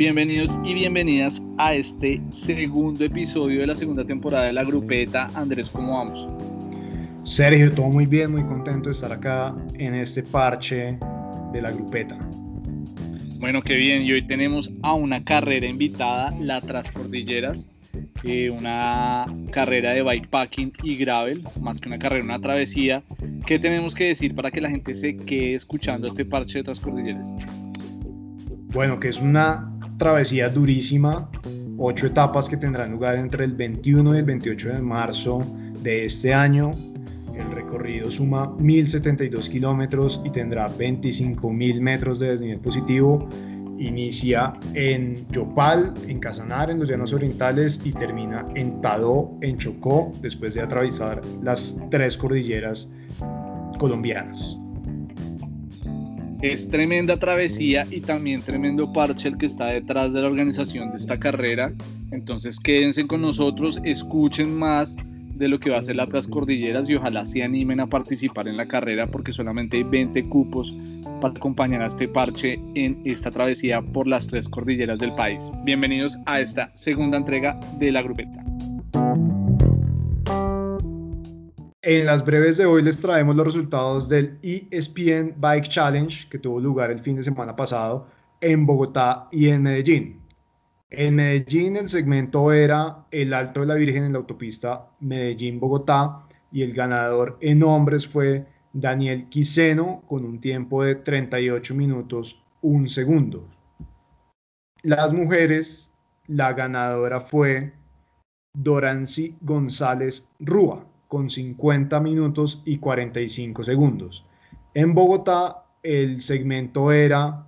Bienvenidos y bienvenidas a este segundo episodio de la segunda temporada de la grupeta. Andrés, ¿cómo vamos? Sergio, todo muy bien, muy contento de estar acá en este parche de la grupeta. Bueno, qué bien. Y hoy tenemos a una carrera invitada, la Transcordilleras, eh, una carrera de bikepacking y gravel, más que una carrera, una travesía. ¿Qué tenemos que decir para que la gente se quede escuchando este parche de Transcordilleras? Bueno, que es una travesía durísima, ocho etapas que tendrán lugar entre el 21 y el 28 de marzo de este año. El recorrido suma 1.072 kilómetros y tendrá 25.000 metros de desnivel positivo. Inicia en Yopal, en Casanar, en los Llanos Orientales y termina en Tadó, en Chocó, después de atravesar las tres cordilleras colombianas. Es tremenda travesía y también tremendo parche el que está detrás de la organización de esta carrera. Entonces quédense con nosotros, escuchen más de lo que va a ser las Cordilleras y ojalá se animen a participar en la carrera porque solamente hay 20 cupos para acompañar a este parche en esta travesía por las tres cordilleras del país. Bienvenidos a esta segunda entrega de la grupeta. En las breves de hoy les traemos los resultados del ESPN Bike Challenge que tuvo lugar el fin de semana pasado en Bogotá y en Medellín. En Medellín el segmento era el Alto de la Virgen en la autopista Medellín-Bogotá y el ganador en hombres fue Daniel Quiseno con un tiempo de 38 minutos 1 segundo. Las mujeres, la ganadora fue Dorancy González Rúa con 50 minutos y 45 segundos. En Bogotá el segmento era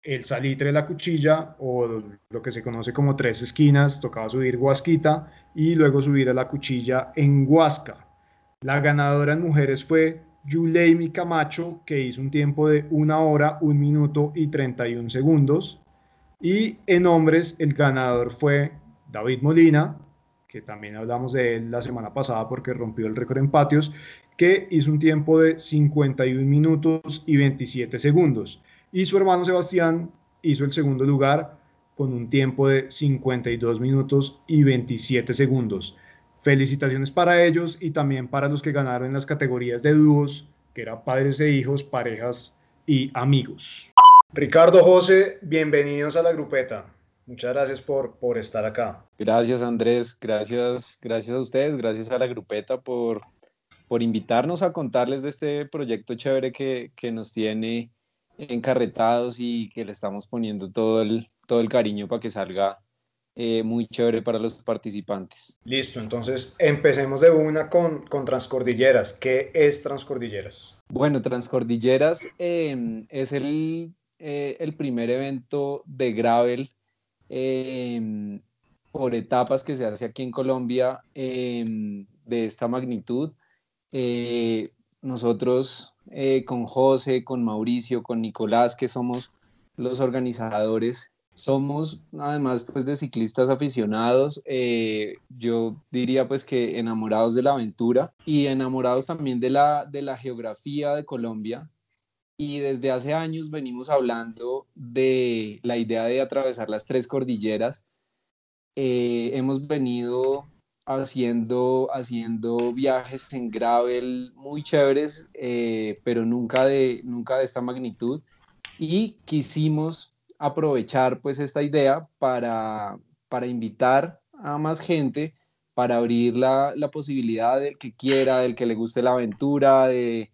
el salitre de la cuchilla o lo que se conoce como tres esquinas, tocaba subir Huasquita y luego subir a la cuchilla en Huasca. La ganadora en mujeres fue Yuleimi Camacho, que hizo un tiempo de una hora, un minuto y 31 segundos. Y en hombres el ganador fue David Molina, que también hablamos de él la semana pasada porque rompió el récord en patios, que hizo un tiempo de 51 minutos y 27 segundos. Y su hermano Sebastián hizo el segundo lugar con un tiempo de 52 minutos y 27 segundos. Felicitaciones para ellos y también para los que ganaron en las categorías de dúos, que eran padres e hijos, parejas y amigos. Ricardo José, bienvenidos a la grupeta. Muchas gracias por, por estar acá. Gracias Andrés, gracias, gracias a ustedes, gracias a la grupeta por, por invitarnos a contarles de este proyecto chévere que, que nos tiene encarretados y que le estamos poniendo todo el, todo el cariño para que salga eh, muy chévere para los participantes. Listo, entonces empecemos de una con, con Transcordilleras. ¿Qué es Transcordilleras? Bueno, Transcordilleras eh, es el, eh, el primer evento de gravel Em, por etapas que se hace aquí en Colombia em, de esta magnitud. Eh, nosotros eh, con José, con Mauricio, con Nicolás, que somos los organizadores, somos además pues de ciclistas aficionados, eh, yo diría pues que enamorados de la aventura y enamorados también de la, de la geografía de Colombia, y desde hace años venimos hablando de la idea de atravesar las tres cordilleras. Eh, hemos venido haciendo, haciendo viajes en gravel muy chéveres, eh, pero nunca de, nunca de esta magnitud. Y quisimos aprovechar pues esta idea para, para invitar a más gente, para abrir la, la posibilidad del que quiera, del que le guste la aventura, de,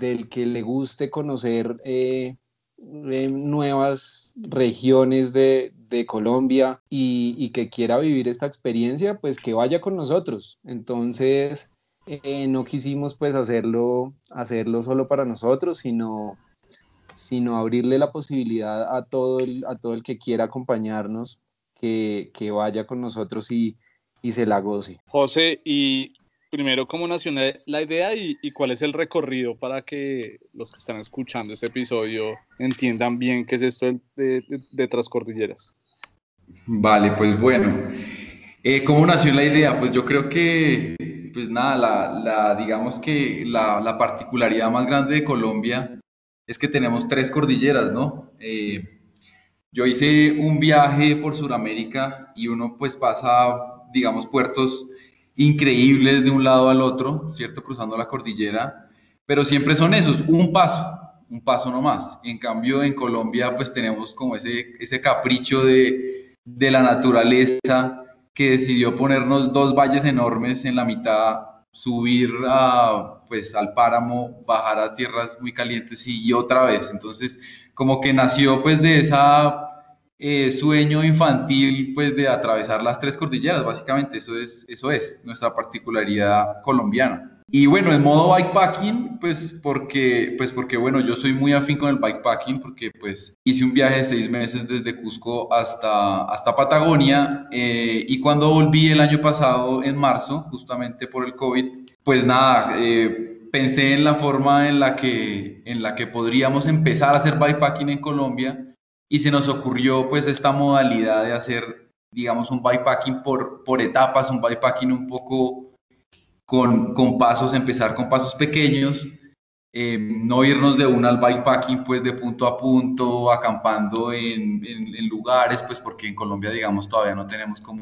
del que le guste conocer eh, eh, nuevas regiones de, Colombia y, que quiera vivir esta experiencia, pues que vaya con nosotros. Entonces, eh, no quisimos pues hacerlo, hacerlo solo para nosotros, sino, sino abrirle la posibilidad a todo el, a todo el que quiera acompañarnos, que, vaya con nosotros y, y se la goce. José, y primero cómo nació la idea y, cuál es el recorrido para que los que están escuchando este episodio entiendan bien qué es esto de, de, Transcordilleras. Vale, pues bueno, eh, ¿cómo nació la idea? Pues yo creo que, pues nada, la, digamos que la, particularidad más grande de Colombia es que tenemos tres cordilleras, ¿no? Eh, yo hice un viaje por Sudamérica y uno pues pasa, digamos, puertos increíbles de un lado al otro, ¿cierto? Cruzando la cordillera, pero siempre son esos, un paso, un paso nomás. En cambio, en Colombia pues tenemos como ese, ese capricho de, de la naturaleza que decidió ponernos dos valles enormes en la mitad, subir a, pues, al páramo, bajar a tierras muy calientes y, otra vez. Entonces, como que nació pues de esa eh, sueño infantil pues de atravesar las tres cordilleras, básicamente eso es, eso es nuestra particularidad colombiana. Y bueno, en modo bikepacking, pues porque, pues porque bueno, yo soy muy afín con el bikepacking porque pues hice un viaje de seis meses desde Cusco hasta, hasta Patagonia eh, y cuando volví el año pasado, en marzo, justamente por el COVID, pues nada, eh, pensé en la forma en la, que, en la que podríamos empezar a hacer bikepacking en Colombia y se nos ocurrió pues esta modalidad de hacer, digamos, un bikepacking por, por etapas, un bikepacking un poco con, con pasos, empezar con pasos pequeños, eh, no irnos de una al bikepacking pues de punto a punto, acampando en, en, lugares, pues porque en Colombia digamos todavía no tenemos como,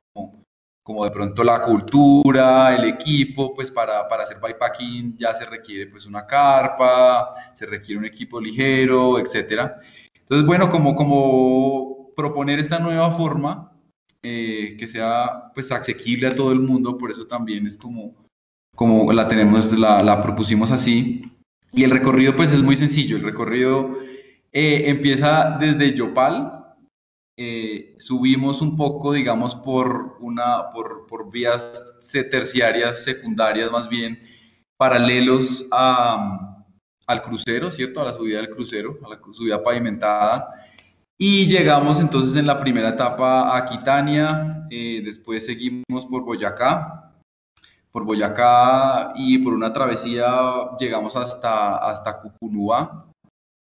como de pronto la cultura, el equipo, pues para, para hacer bikepacking ya se requiere pues una carpa, se requiere un equipo ligero, etcétera. Entonces bueno, como, proponer esta nueva forma eh, que sea pues asequible a todo el mundo, por eso también es como la tenemos, la, propusimos así. Y el recorrido pues es muy sencillo, el recorrido eh, empieza desde Yopal, eh, subimos un poco, digamos, por, una, por, vías terciarias, secundarias más bien, paralelos a, al crucero, ¿cierto? A la subida del crucero, a la subida pavimentada. Y llegamos entonces en la primera etapa a Quitania, eh, después seguimos por Boyacá, por Boyacá y por una travesía llegamos hasta, hasta Cucunúa.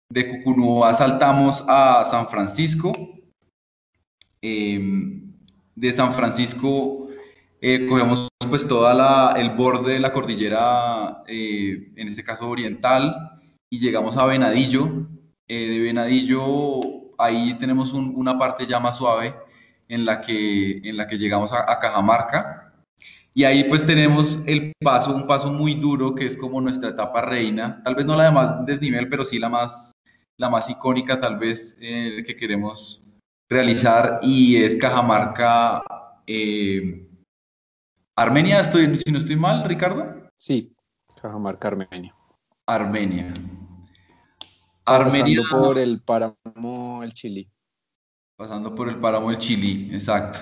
De Cucunúa saltamos a San Francisco. Em, de San Francisco eh, cogemos pues toda el borde de la cordillera, eh, en este caso oriental, y llegamos a Venadillo. Eh, de Venadillo, ahí tenemos una parte ya más suave en la que, en la que llegamos a Cajamarca y ahí pues tenemos el paso, un paso muy duro que es como nuestra etapa reina, tal vez no la de más desnivel, pero sí la más, la más icónica tal vez eh, que queremos realizar y es Cajamarca, eh, Armenia, estoy, si no estoy mal, Ricardo. Sí, Cajamarca, Armenia. Armenia. Armenia. Pasando por el páramo el Chile. Pasando por el páramo el Chile, exacto.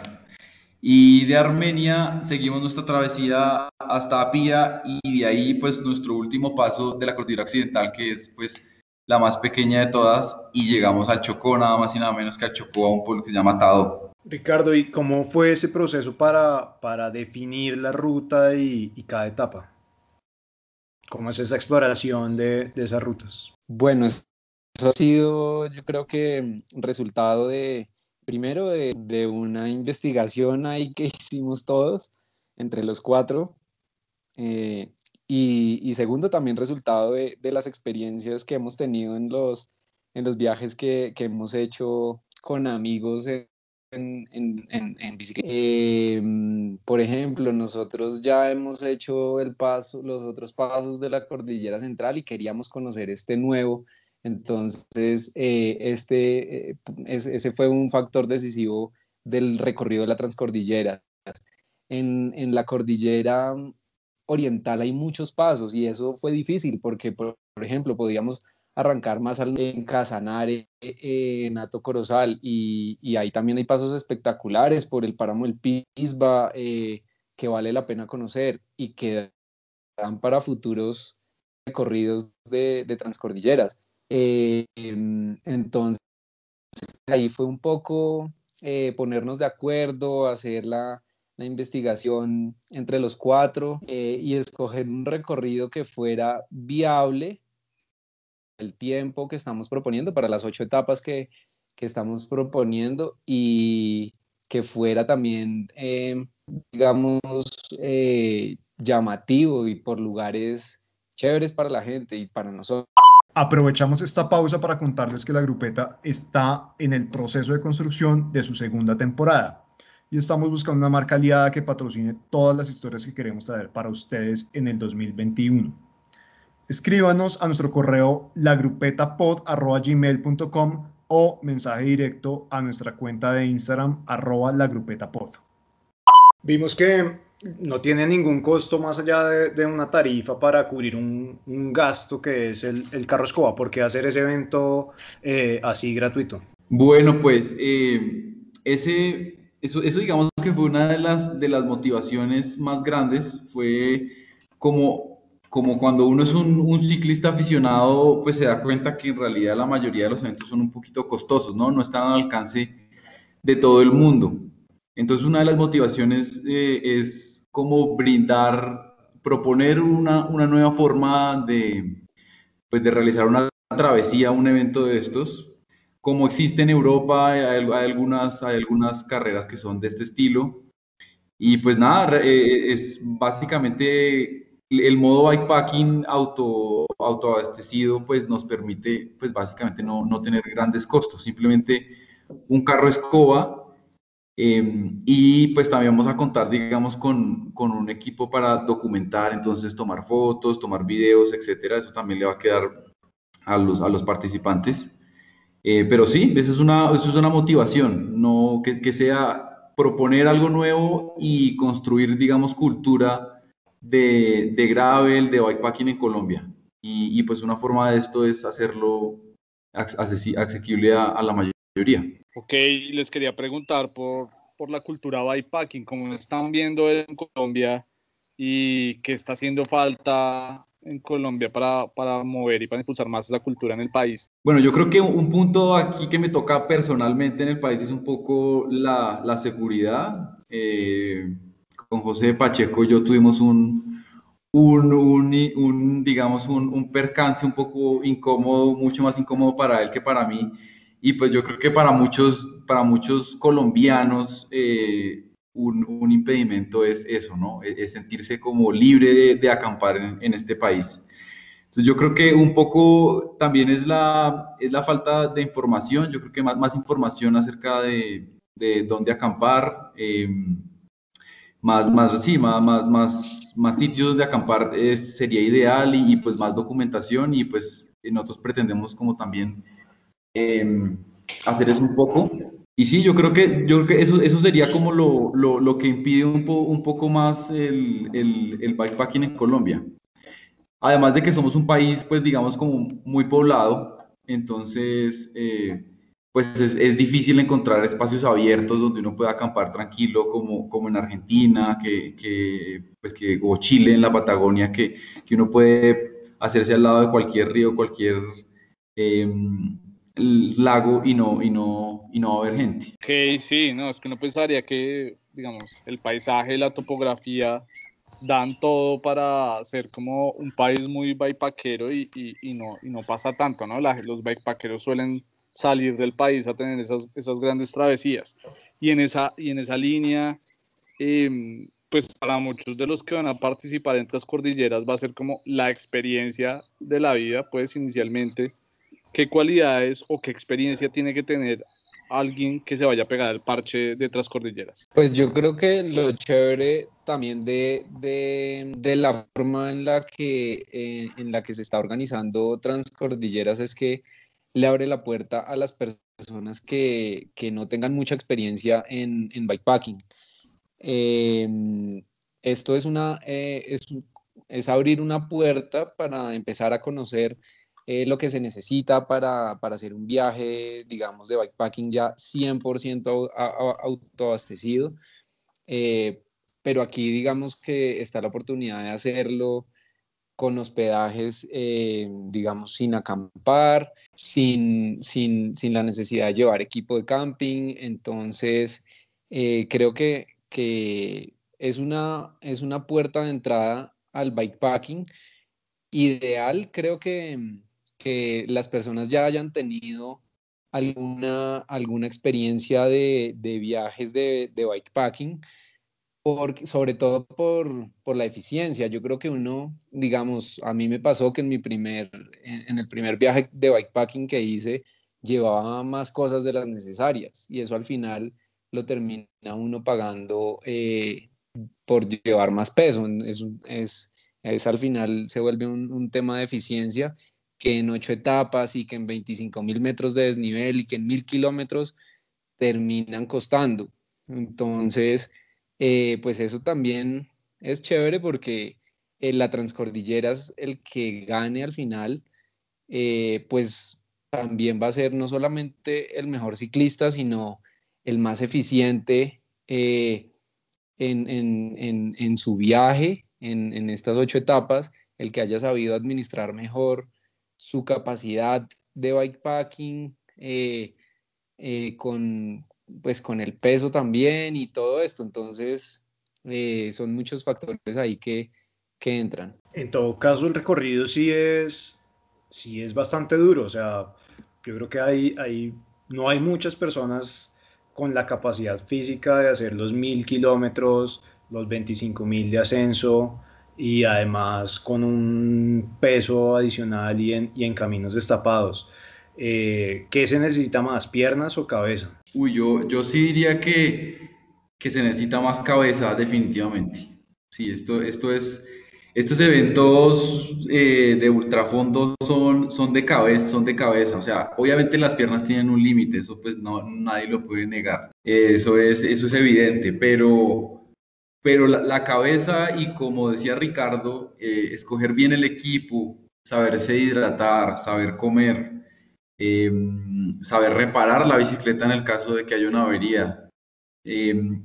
Y de Armenia seguimos nuestra travesía hasta Apia y de ahí pues nuestro último paso de la cordillera occidental que es pues la más pequeña de todas y llegamos al Chocó nada más y nada menos que al Chocó a un pueblo que se llama Tado. Ricardo, ¿y cómo fue ese proceso para, para definir la ruta y, y cada etapa? ¿Cómo es esa exploración de, de esas rutas? Bueno, eso ha sido yo creo que resultado de, primero de, una investigación ahí que hicimos todos, entre los cuatro, eh, y, segundo también resultado de, las experiencias que hemos tenido en los, en los viajes que, hemos hecho con amigos en, en, bicicleta. Em, por ejemplo, nosotros ya hemos hecho el paso, los otros pasos de la cordillera central y queríamos conocer este nuevo entonces, eh, este, eh, ese fue un factor decisivo del recorrido de la transcordillera. En, en, la cordillera oriental hay muchos pasos y eso fue difícil porque, por, ejemplo, podíamos arrancar más en Casanare, en Ato Corozal, y, y, ahí también hay pasos espectaculares por el páramo del Pisba eh, que vale la pena conocer y que dan para futuros recorridos de, transcordilleras. Eh, entonces, ahí fue un poco eh, ponernos de acuerdo, hacer la, la investigación entre los cuatro eh, y escoger un recorrido que fuera viable el tiempo que estamos proponiendo para las ocho etapas que, que estamos proponiendo y que fuera también, digamos, llamativo y por lugares chéveres para la gente y para nosotros. Aprovechamos esta pausa para contarles que la grupeta está en el proceso de construcción de su segunda temporada y estamos buscando una marca aliada que patrocine todas las historias que queremos traer para ustedes en el 2021. Escríbanos a nuestro correo lagrupetapod.gmail.com o mensaje directo a nuestra cuenta de Instagram arroba lagrupetapod. Vimos que no tiene ningún costo más allá de, una tarifa para cubrir un, gasto que es el, el, carro escoba. ¿Por qué hacer ese evento eh, así gratuito? Bueno, pues eh, ese, eso, eso digamos que fue una de las, de las motivaciones más grandes. Fue como, como cuando uno es un, un, ciclista aficionado, pues se da cuenta que en realidad la mayoría de los eventos son un poquito costosos, ¿no? No están al alcance de todo el mundo. Entonces, una de las motivaciones eh, es como brindar, proponer una, una, nueva forma de, pues, de realizar una travesía, un evento de estos. Como existe en Europa, hay, algunas, hay algunas carreras que son de este estilo. Y pues nada, eh, es básicamente el modo bikepacking auto, autoabastecido, pues nos permite, pues básicamente no, no tener grandes costos, simplemente un carro escoba Em, y pues también vamos a contar, digamos, con, con, un equipo para documentar, entonces tomar fotos, tomar videos, etcétera. Eso también le va a quedar a los, a los participantes. Eh, pero sí, esa es una, eso es una motivación, no que, que, sea proponer algo nuevo y construir, digamos, cultura de, de gravel, de bikepacking en Colombia. Y, y, pues una forma de esto es hacerlo asequible a, a la mayoría. Ok, les quería preguntar por, por la cultura bikepacking, cómo están viendo en Colombia y qué está haciendo falta en Colombia para, para, mover y para impulsar más esa cultura en el país? Bueno, yo creo que un punto aquí que me toca personalmente en el país es un poco la, la seguridad. Eh, con José Pacheco yo tuvimos un, un, un, un digamos, un, un percance un poco incómodo, mucho más incómodo para él que para mí y pues yo creo que para muchos, para muchos colombianos eh, un, impedimento es eso, ¿no? E-, es, sentirse como libre de, acampar en, este país. Entonces yo creo que un poco también es la, es la falta de información, yo creo que más, información acerca de, de dónde acampar, eh, más, más, sí, más, más, más, más sitios de acampar es, sería ideal y, y pues más documentación y pues nosotros pretendemos como también Em, hacer eso un poco. Y sí, yo creo que, yo creo que eso, eso sería como lo, lo, lo que impide un, po, un poco más el, el, el, bikepacking en Colombia. Además de que somos un país, pues digamos, como muy poblado, entonces, eh, pues es, es, difícil encontrar espacios abiertos donde uno pueda acampar tranquilo, como, como en Argentina, que, que, pues que, o Chile, en la Patagonia, que, que uno puede hacerse al lado de cualquier río, cualquier... Eh, lago y no, y no, y no va a haber gente. Ok, sí, no, es que uno pensaría que, digamos, el paisaje, la topografía dan todo para ser como un país muy bikepackero y, y, no, y no pasa tanto, ¿no? Los bikepackeros suelen salir del país a tener esas, esas grandes travesías. Y en esa, y en esa línea, eh, pues para muchos de los que van a participar en las cordilleras va a ser como la experiencia de la vida, pues inicialmente ¿qué cualidades o qué experiencia tiene que tener alguien que se vaya a pegar el parche de Transcordilleras? Pues yo creo que lo chévere también de, de, de la forma en la, que, eh, en la que se está organizando Transcordilleras es que le abre la puerta a las personas que, que no tengan mucha experiencia en, en bikepacking. Eh, esto es, una, eh, es, es abrir una puerta para empezar a conocer eh, lo que se necesita para, para, hacer un viaje, digamos, de bikepacking ya 100% autoabastecido. Eh, pero aquí digamos que está la oportunidad de hacerlo con hospedajes, eh, digamos, sin acampar, sin, sin, sin, la necesidad de llevar equipo de camping. Entonces, creo que, que es, una, es una puerta de entrada al bikepacking ideal, creo que, que las personas ya hayan tenido alguna, alguna experiencia de, de viajes de, de, bikepacking, sobre todo por, por, la eficiencia. Yo creo que uno, digamos, a mí me pasó que en mi primer, en, el primer viaje de bikepacking que hice, llevaba más cosas de las necesarias y eso al final lo termina uno pagando eh, por llevar más peso. Es, es, es, al final se vuelve un, un, tema de eficiencia que en ocho etapas y que en 25 mil metros de desnivel y que en mil kilómetros terminan costando. Entonces, eh, pues eso también es chévere porque en la transcordillera es el que gane al final, eh, pues también va a ser no solamente el mejor ciclista, sino el más eficiente eh, en, su viaje, en, estas ocho etapas, el que haya sabido administrar mejor su capacidad de bikepacking, con, pues con el peso también y todo esto. Entonces, eh, son muchos factores ahí que, que, entran. En todo caso, el recorrido sí es, sí es bastante duro. O sea, yo creo que hay, hay, no hay muchas personas con la capacidad física de hacer los mil kilómetros, los 25 mil de ascenso y además con un peso adicional y en, y en caminos destapados. Eh, ¿Qué se necesita más, piernas o cabeza? Uy, yo, yo sí diría que, que se necesita más cabeza, definitivamente. Sí, esto, esto es, estos eventos eh, de ultrafondo son, son de cabeza, son de cabeza. O sea, obviamente las piernas tienen un límite, eso pues no, nadie lo puede negar. eso, es, eso es evidente, pero, pero la, cabeza y como decía Ricardo, eh, escoger bien el equipo, saberse hidratar, saber comer, Em, saber reparar la bicicleta en el caso de que haya una avería. Em,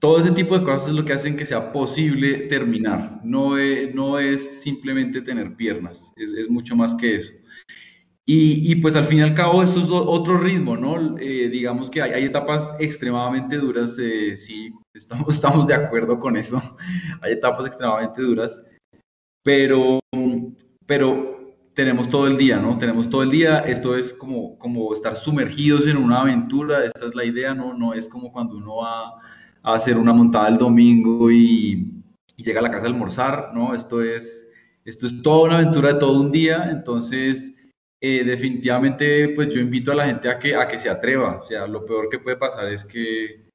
todo ese tipo de cosas es lo que hacen que sea posible terminar. No es, no es simplemente tener piernas, es, es mucho más que eso. Y, y, pues al fin y al cabo esto es otro ritmo, ¿no? Eh, digamos que hay, hay, etapas extremadamente duras, eh, sí, estamos, estamos de acuerdo con eso, hay etapas extremadamente duras, pero, pero tenemos todo el día, ¿no? Tenemos todo el día, esto es como, como estar sumergidos en una aventura, esta es la idea, ¿no? No es como cuando uno va a hacer una montada el domingo y, llega a la casa a almorzar, ¿no? Esto es, esto es toda una aventura de todo un día, entonces eh, definitivamente pues yo invito a la gente a que, a que se atreva, o sea, lo peor que puede pasar es que,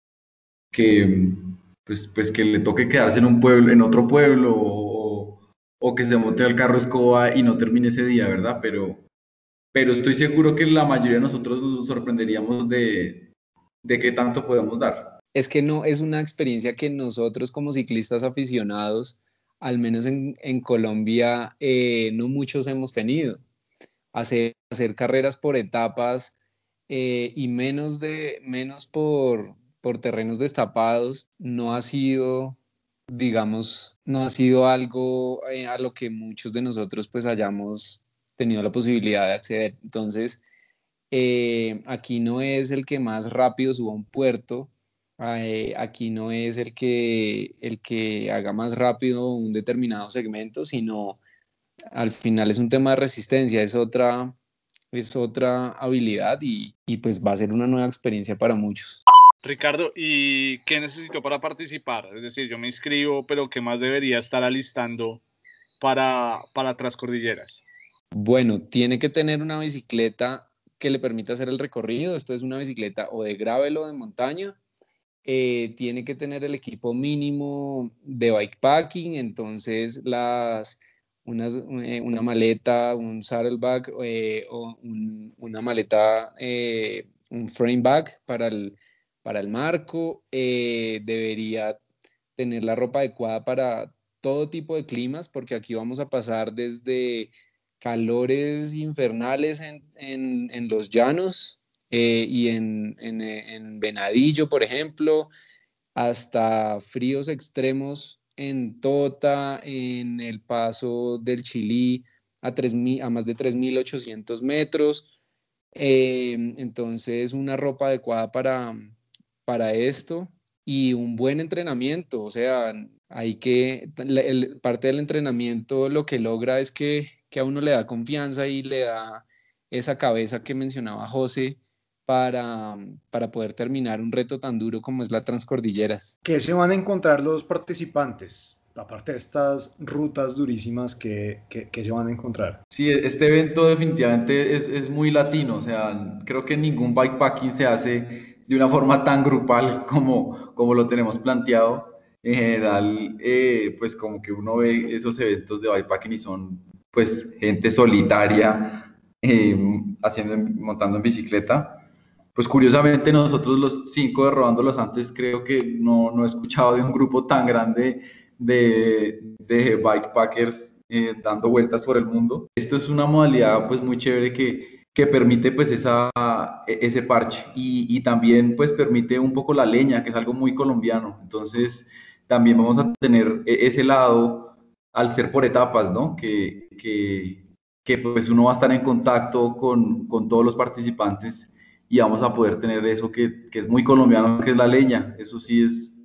que pues, pues que le toque quedarse en un pueblo, en otro pueblo o que se monte al carro escoba y no termine ese día, ¿verdad? Pero, pero estoy seguro que la mayoría de nosotros nos sorprenderíamos de, de qué tanto podemos dar. Es que no, es una experiencia que nosotros como ciclistas aficionados, al menos en, en Colombia, eh, no muchos hemos tenido. Hacer, hacer carreras por etapas eh, y menos, de, menos por, por terrenos destapados no ha sido digamos, no ha sido algo eh, a lo que muchos de nosotros pues hayamos tenido la posibilidad de acceder. Entonces, eh, aquí no es el que más rápido suba un puerto, eh, aquí no es el que, el que haga más rápido un determinado segmento, sino al final es un tema de resistencia, es otra, es otra habilidad y, y pues va a ser una nueva experiencia para muchos. Ricardo, ¿y qué necesito para participar? Es decir, yo me inscribo, pero ¿qué más debería estar alistando para, para Transcordilleras? Bueno, tiene que tener una bicicleta que le permita hacer el recorrido. Esto es una bicicleta o de gravel o de montaña. Eh, tiene que tener el equipo mínimo de bikepacking, entonces las, eh, una maleta, un saddleback eh, o una maleta, un frame bag para el, para el marco, eh, debería tener la ropa adecuada para todo tipo de climas, porque aquí vamos a pasar desde calores infernales en, los llanos eh, y en, en, Venadillo, por ejemplo, hasta fríos extremos en Tota, en el paso del Chilí a, a más de 3.800 metros. Eh, entonces, una ropa adecuada para, para esto y un buen entrenamiento. O sea, hay que, el, parte del entrenamiento lo que logra es que, que, a uno le da confianza y le da esa cabeza que mencionaba José para, para poder terminar un reto tan duro como es la Transcordilleras. ¿Qué se van a encontrar los participantes? aparte de estas rutas durísimas que, que, se van a encontrar. Sí, este evento definitivamente es, es, muy latino, o sea, creo que ningún bikepacking se hace de una forma tan grupal como, como lo tenemos planteado. En general, eh, pues como que uno ve esos eventos de bikepacking y son pues gente solitaria eh, haciendo, montando en bikicleta. Pues curiosamente nosotros los cinco de Rodándolos antes creo que no, no he escuchado de un grupo tan grande de, de bikepackers eh, dando vueltas por el mundo. Esto es una modalidad pues muy chévere que, que permite pues esa, e, ese parche y, y, también pues permite un poco la leña, que es algo muy colombiano. Entonces también vamos a tener e, ese lado al ser por etapas, ¿no? Que, que, que pues uno va a estar en contacto con, con, todos los participantes y vamos a poder tener eso que, que es muy colombiano, que es la leña. Eso sí es,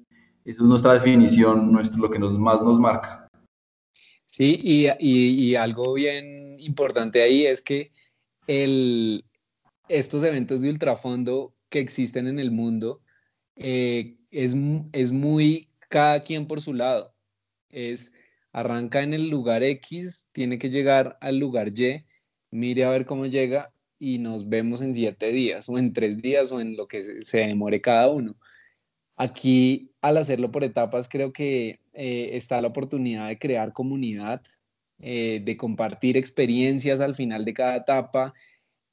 eso es nuestra definición, nuestro, lo que nos, más nos marca. Sí, y, y, algo bien importante ahí es que estos eventos de ultrafondo que existen en el mundo eh, es, es muy cada quien por su lado. Es arranca en el lugar X, tiene que llegar al lugar Y, mire a ver cómo llega y nos vemos en siete días o en tres días o en lo que se demore cada uno. Aquí, al hacerlo por etapas, creo que eh, está la oportunidad de crear comunidad, eh, de compartir experiencias al final de cada etapa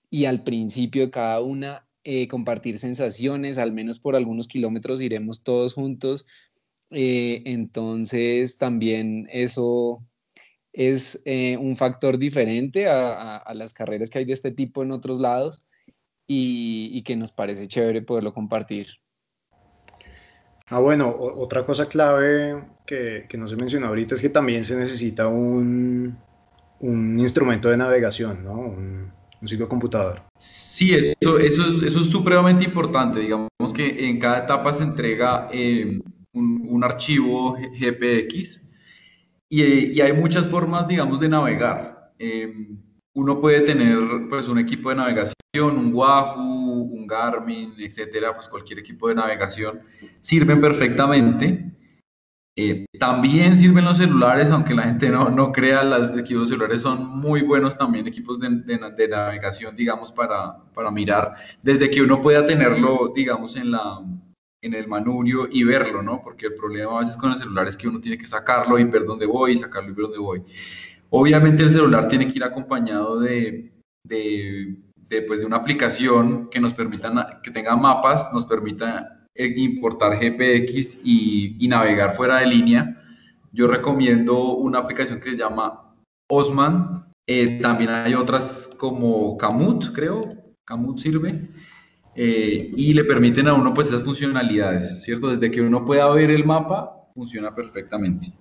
y al principio de cada una, eh, compartir sensaciones, al menos por algunos kilómetros iremos todos juntos. entonces, también eso es un factor diferente a, las carreras que hay de este tipo en otros lados y que nos parece chévere poderlo compartir. Ah, bueno, otra cosa clave que, que, no se mencionó ahorita es que también se necesita un, un instrumento de navegación, ¿no? Un, un ciclocomputador. Sí, eso, eso, es, eso es supremamente importante. Digamos que en cada etapa se entrega eh, un, un, archivo GPX y, y, hay muchas formas, digamos, de navegar. Eh, uno puede tener pues un equipo de navegación, un Wahoo, un Garmin, etcétera, pues cualquier equipo de navegación sirven perfectamente. Eh, también sirven los celulares, aunque la gente no, no crea, los equipos celulares son muy buenos también, equipos de, de, navegación, digamos, para, para, mirar, desde que uno pueda tenerlo, digamos, en, la, en el manubrio y verlo, ¿no? Porque el problema a veces con el celular es que uno tiene que sacarlo y ver dónde voy, sacarlo y ver dónde voy. Obviamente el celular tiene que ir acompañado de, de, de, pues, de una aplicación que nos permita, que tenga mapas, nos permita eh, importar GPX y, y, navegar fuera de línea. Yo recomiendo una aplicación que se llama Osman. Eh, también hay otras como Kamut, creo. Kamut sirve. Eh, y le permiten a uno pues esas funcionalidades, ¿cierto? Desde que uno pueda ver el mapa, funciona perfectamente.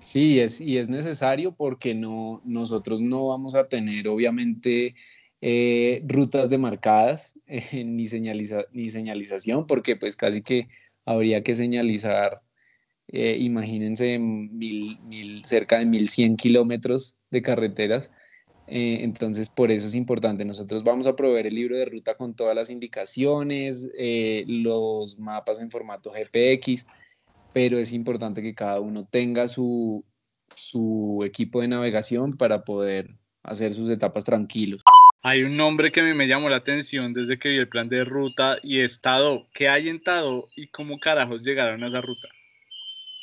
Sí, es, y es necesario porque no, nosotros no vamos a tener, obviamente, eh, rutas demarcadas eh, ni, señaliza, ni señalización, porque pues casi que habría que señalizar, eh, imagínense, mil, cerca de 1100 kilómetros de carreteras. entonces, por eso es importante. Nosotros vamos a proveer el libro de ruta con todas las indicaciones, los mapas en formato GPX pero es importante que cada uno tenga su, su equipo de navegación para poder hacer sus etapas tranquilos. Hay un nombre que a mí me llamó la atención desde que vi el plan de ruta y he estado. ¿Qué hay en Tado y cómo carajos llegaron a esa ruta?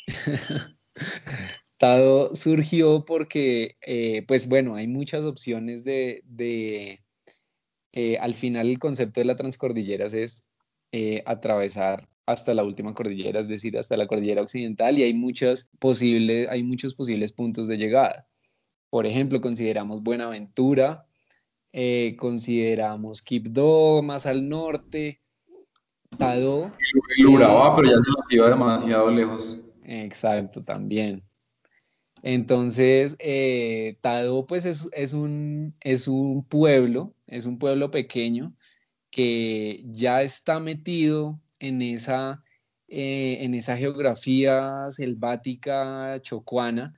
Tado surgió porque, eh, pues bueno, hay muchas opciones de, de eh, al final el concepto de la transcordilleras es eh, atravesar hasta la última cordillera, es decir, hasta la cordillera occidental, y hay, muchas posibles, hay muchos posibles puntos de llegada. Por ejemplo, consideramos Buenaventura, eh, consideramos Quibdó más al norte, Tadó. Y Urabá, pero ya se nos iba demasiado lejos. Exacto, también. Entonces, eh, Tadó pues es, es, un, es un pueblo, es un pueblo pequeño que ya está metido en esa, eh, en esa geografía selvática chocuana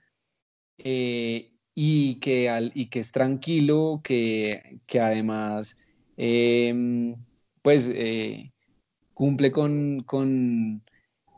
eh, y, que y que es tranquilo, que, que además em, pues eh, cumple con, con,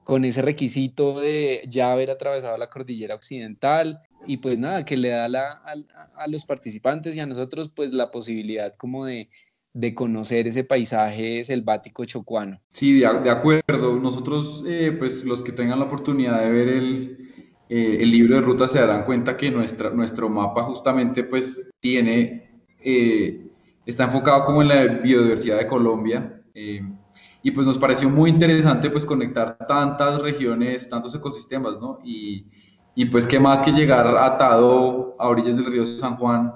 con, ese requisito de ya haber atravesado la cordillera occidental y pues nada, que le da a, a, los participantes y a nosotros pues la posibilidad como de, de conocer ese paisaje selvático chocuano. Sí, de, de acuerdo. Nosotros, eh, pues los que tengan la oportunidad de ver el, eh, el libro de ruta se darán cuenta que nuestra, nuestro mapa justamente pues tiene, eh, está enfocado como en la biodiversidad de Colombia eh, y pues nos pareció muy interesante pues conectar tantas regiones, tantos ecosistemas, ¿no? Y, y pues qué más que llegar atado a orillas del río San Juan,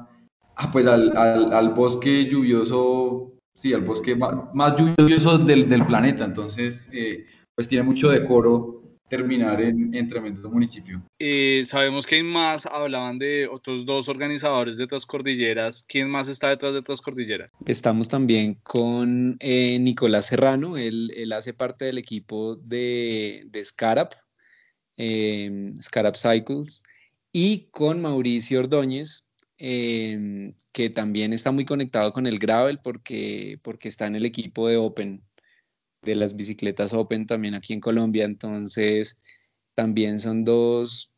ah, pues al, al, bosque lluvioso, sí, al bosque más, más lluvioso del, del, planeta, entonces pues tiene mucho decoro terminar en, en tremendo municipio. Eh, sabemos que hay más, hablaban de otros dos organizadores de Transcordilleras. ¿Quién más está detrás de Transcordilleras? Estamos también con eh, Nicolás Serrano, él, él, hace parte del equipo de, de Scarab, eh, Scarab Cycles, y con Mauricio Ordóñez, eh, que también está muy conectado con el gravel porque, porque está en el equipo de Open de las bicicletas Open también aquí en Colombia. Entonces, también son dos,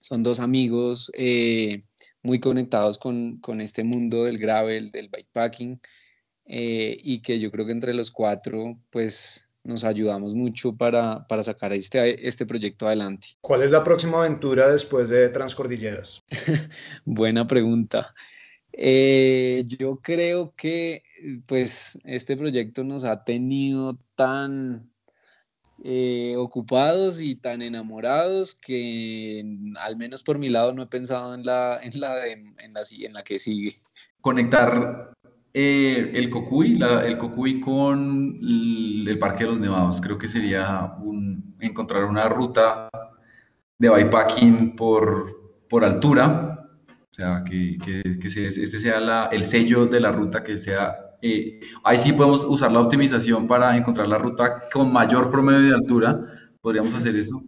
son dos amigos eh, muy conectados con, con, este mundo del gravel, del bikepacking, eh, y que yo creo que entre los cuatro, pues nos ayudamos mucho para, para, sacar este, este proyecto adelante. ¿Cuál es la próxima aventura después de Transcordilleras? Buena pregunta. Eh, yo creo que pues este proyecto nos ha tenido tan eh, ocupados y tan enamorados que al menos por mi lado no he pensado en la, en la, en la, en la que sigue. Conectar eh, el Cocuy, el Cocuy con el Parque de los Nevados. Creo que sería encontrar una ruta de bikepacking por, por altura o sea, que, que, que ese sea la, el sello de la ruta, que sea... Eh, ahí sí podemos usar la optimización para encontrar la ruta con mayor promedio de altura. Podríamos hacer eso.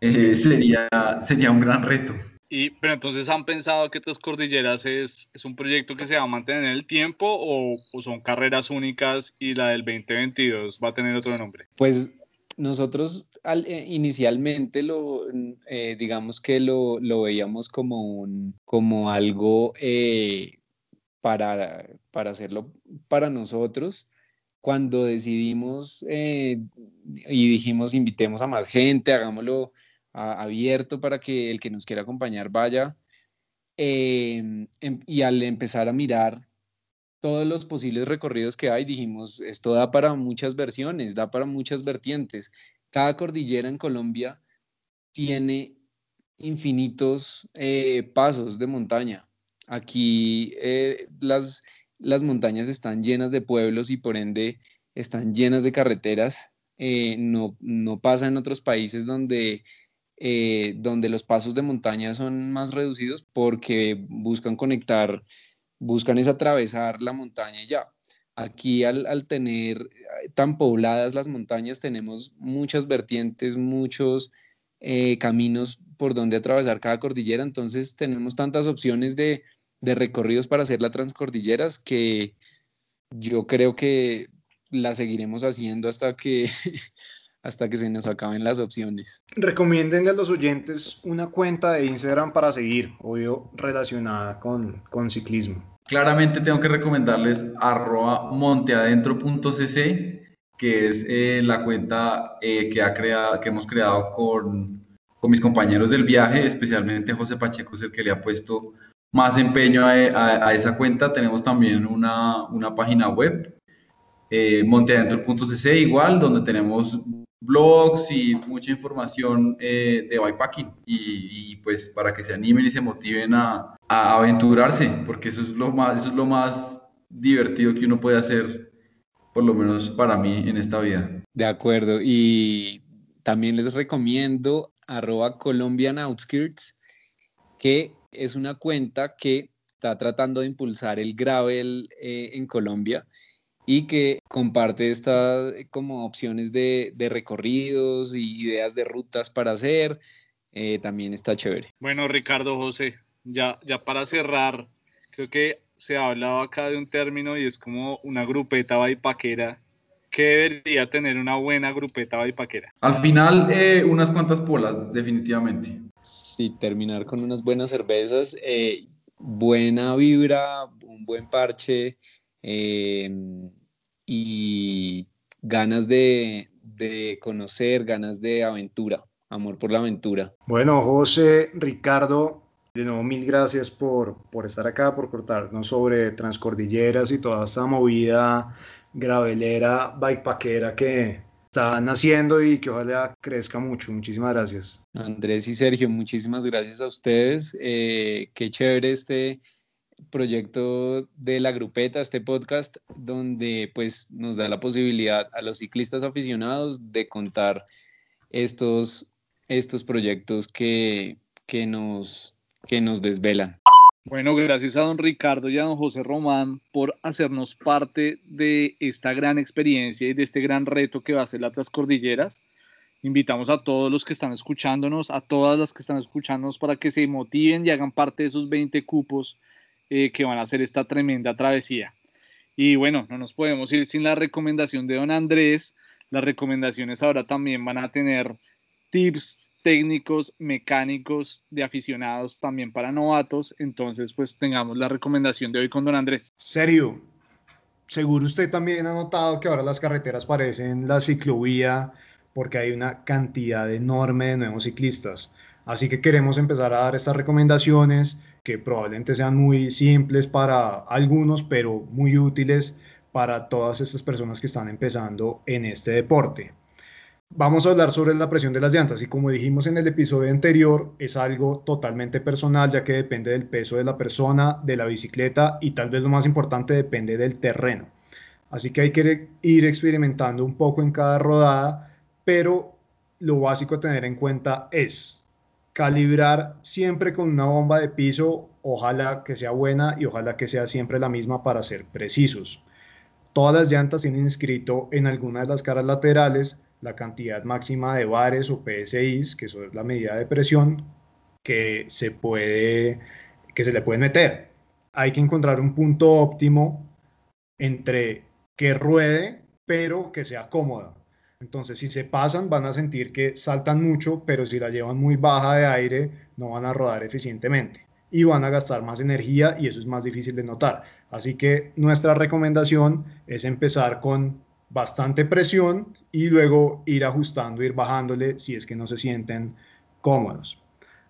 Eh, sería, sería un gran reto. Y, pero entonces han pensado que Tres Cordilleras es, es un proyecto que se va a mantener en el tiempo o, o, son carreras únicas y la del 2022 va a tener otro nombre? Pues nosotros al, eh, inicialmente lo, eh, digamos que lo, lo, veíamos como, un, como algo eh, para, para hacerlo para nosotros. Cuando decidimos y dijimos invitemos a más gente, hagámoslo abierto para que el que nos quiera acompañar vaya. Em, em, y al empezar a mirar todos los posibles recorridos que hay, dijimos, esto da para muchas versiones, da para muchas vertientes. Cada cordillera en Colombia tiene infinitos eh, pasos de montaña. Aquí eh, las, las montañas están llenas de pueblos y por ende están llenas de carreteras. Eh, no, no pasa en otros países donde, donde los pasos de montaña son más reducidos porque buscan conectar buscan es atravesar la montaña y ya. Aquí al, tener eh, tan pobladas las montañas tenemos muchas vertientes, muchos eh, caminos por donde atravesar cada cordillera, entonces tenemos tantas opciones de, recorridos para hacer las transcordilleras que yo creo que la seguiremos haciendo hasta que hasta que se nos acaben las opciones. Recomiéndenle a los oyentes una cuenta de Instagram para seguir, obvio, relacionada con, con ciclismo. Claramente tengo que recomendarles arroba monteadentro.cc, que es eh, la cuenta eh, que, ha creado, que hemos creado con, mis compañeros del viaje, especialmente José Pacheco es el que le ha puesto más empeño a esa cuenta. Tenemos también una, una página web, eh, monteadentro.cc igual, donde tenemos blogs y mucha información eh, de bikepacking. Y, pues para que se animen y se motiven a, a, aventurarse, porque eso es, lo más, eso es lo más divertido que uno puede hacer, por lo menos para mí en esta vida. De acuerdo, y también les recomiendo arroba Colombian Outskirts, que es una cuenta que está tratando de impulsar el gravel eh, en Colombia y que comparte estas eh, como opciones de, de, recorridos y ideas de rutas para hacer. Eh, también está chévere. Bueno, Ricardo José, ya, ya para cerrar, creo que se ha hablado acá de un término y es como una grupeta baipaquera. ¿Qué debería tener una buena grupeta baipaquera? Al final, eh, unas cuantas polas, definitivamente. Sí, terminar con unas buenas cervezas, eh, buena vibra, un buen parche em, y ganas de, de conocer, ganas de aventura, amor por la aventura. Bueno, José, Ricardo, de nuevo mil gracias por, por estar acá, por cortarnos sobre transcordilleras y toda esta movida gravelera, bikepackera que está naciendo y que ojalá crezca mucho. Muchísimas gracias. Andrés y Sergio, muchísimas gracias a ustedes. Eh, qué chévere este proyecto de la grupeta, este podcast, donde pues nos da la posibilidad a los ciclistas aficionados de contar estos, estos proyectos que, que, nos, que nos desvelan. Bueno, gracias a don Ricardo y a don José Román por hacernos parte de esta gran experiencia y de este gran reto que va a ser las Cordilleras. Invitamos a todos los que están escuchándonos, a todas las que están escuchándonos para que se motiven y hagan parte de esos 20 cupos eh, que van a hacer esta tremenda travesía. Y bueno, no nos podemos ir sin la recomendación de don Andrés. Las recomendaciones ahora también van a tener tips técnicos, mecánicos, de aficionados también para novatos. Entonces, pues tengamos la recomendación de hoy con don Andrés. Serio, seguro usted también ha notado que ahora las carreteras parecen la ciclovía porque hay una cantidad enorme de nuevos ciclistas. Así que queremos empezar a dar estas recomendaciones que probablemente sean muy simples para algunos, pero muy útiles para todas estas personas que están empezando en este deporte. Vamos a hablar sobre la presión de las llantas y como dijimos en el episodio anterior, es algo totalmente personal ya que depende del peso de la persona, de la bicicleta y tal vez lo más importante depende del terreno. Así que hay que ir experimentando un poco en cada rodada, pero lo básico a tener en cuenta es calibrar siempre con una bomba de piso, ojalá que sea buena y ojalá que sea siempre la misma para ser precisos. Todas las llantas tienen inscrito en alguna de las caras laterales la cantidad máxima de bares o PSIs, que es la medida de presión que se puede que se le puede meter. Hay que encontrar un punto óptimo entre que ruede, pero que sea cómoda. Entonces, si se pasan, van a sentir que saltan mucho, pero si la llevan muy baja de aire, no van a rodar eficientemente y van a gastar más energía y eso es más difícil de notar. Así que nuestra recomendación es empezar con bastante presión y luego ir ajustando, ir bajándole si es que no se sienten cómodos.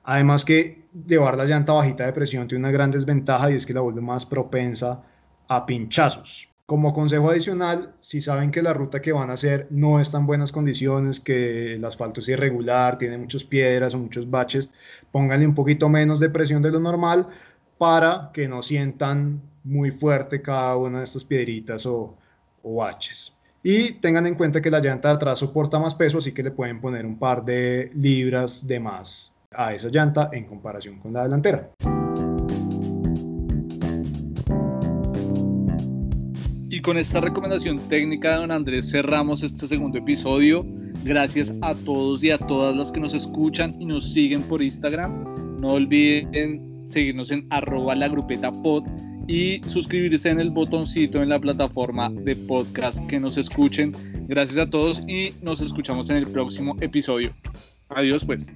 Además que llevar la llanta bajita de presión tiene una gran desventaja y es que la vuelve más propensa a pinchazos. Como consejo adicional, si saben que la ruta que van a hacer no está en buenas condiciones, que el asfalto es irregular, tiene muchas piedras o muchos baches, pónganle un poquito menos de presión de lo normal para que no sientan muy fuerte cada una de estas piedritas o, o baches. Y tengan en cuenta que la llanta de atrás soporta más peso, así que le pueden poner un par de libras de más a esa llanta en comparación con la delantera. Y con esta recomendación técnica de don Andrés cerramos este segundo episodio. Gracias a todos y a todas las que nos escuchan y nos siguen por Instagram. No olviden seguirnos en arroba y suscribirse en el botoncito en la plataforma de podcast que nos escuchen. Gracias a todos y nos escuchamos en el próximo episodio. Adiós pues.